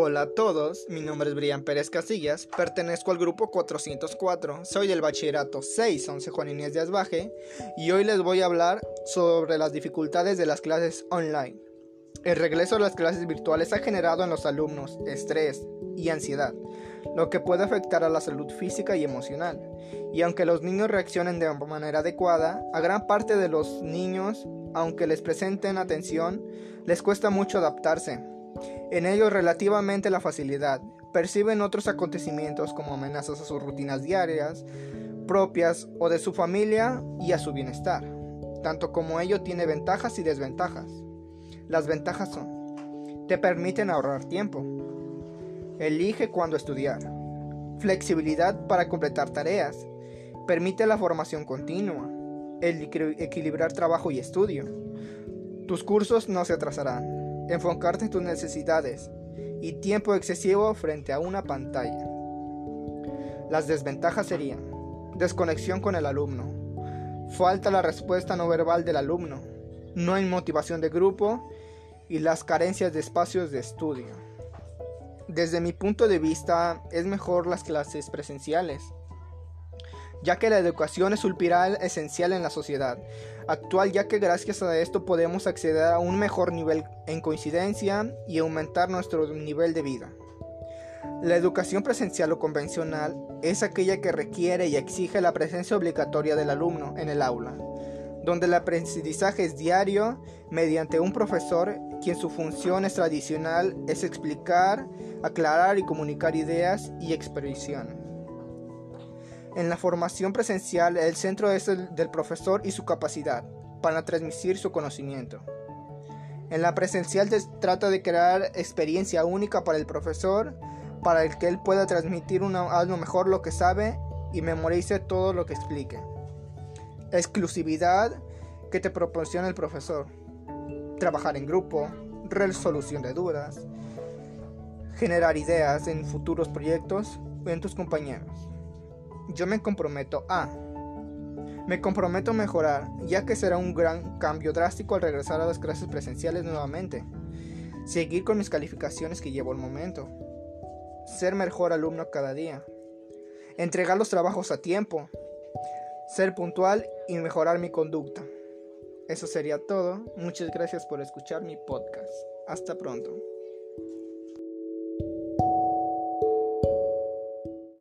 Hola a todos, mi nombre es Brian Pérez Casillas, pertenezco al grupo 404, soy del bachillerato 611 Juan Inés de Asbaje y hoy les voy a hablar sobre las dificultades de las clases online. El regreso a las clases virtuales ha generado en los alumnos estrés y ansiedad, lo que puede afectar a la salud física y emocional. Y aunque los niños reaccionen de manera adecuada, a gran parte de los niños, aunque les presenten atención, les cuesta mucho adaptarse. En ellos relativamente la facilidad, perciben otros acontecimientos como amenazas a sus rutinas diarias, propias o de su familia y a su bienestar, tanto como ello tiene ventajas y desventajas. Las ventajas son, te permiten ahorrar tiempo, elige cuándo estudiar, flexibilidad para completar tareas, permite la formación continua, el equilibrar trabajo y estudio. Tus cursos no se atrasarán, enfocarte en tus necesidades y tiempo excesivo frente a una pantalla. Las desventajas serían desconexión con el alumno, falta la respuesta no verbal del alumno, no hay motivación de grupo y las carencias de espacios de estudio. Desde mi punto de vista es mejor las clases presenciales, ya que la educación es un pilar esencial en la sociedad actual, ya que gracias a esto podemos acceder a un mejor nivel en coincidencia y aumentar nuestro nivel de vida. La educación presencial o convencional es aquella que requiere y exige la presencia obligatoria del alumno en el aula, donde el aprendizaje es diario mediante un profesor quien su función es tradicional es explicar, aclarar y comunicar ideas y expresiones. En la formación presencial, el centro es el del profesor y su capacidad para transmitir su conocimiento. En la presencial se trata de crear experiencia única para el profesor, para el que él pueda transmitir una, algo mejor lo que sabe y memorice todo lo que explique. Exclusividad que te proporciona el profesor. Trabajar en grupo, resolución de dudas, generar ideas en futuros proyectos en tus compañeros. Yo me comprometo a... Me comprometo a mejorar, ya que será un gran cambio drástico al regresar a las clases presenciales nuevamente. Seguir con mis calificaciones que llevo al momento. Ser mejor alumno cada día. Entregar los trabajos a tiempo. Ser puntual y mejorar mi conducta. Eso sería todo. Muchas gracias por escuchar mi podcast. Hasta pronto.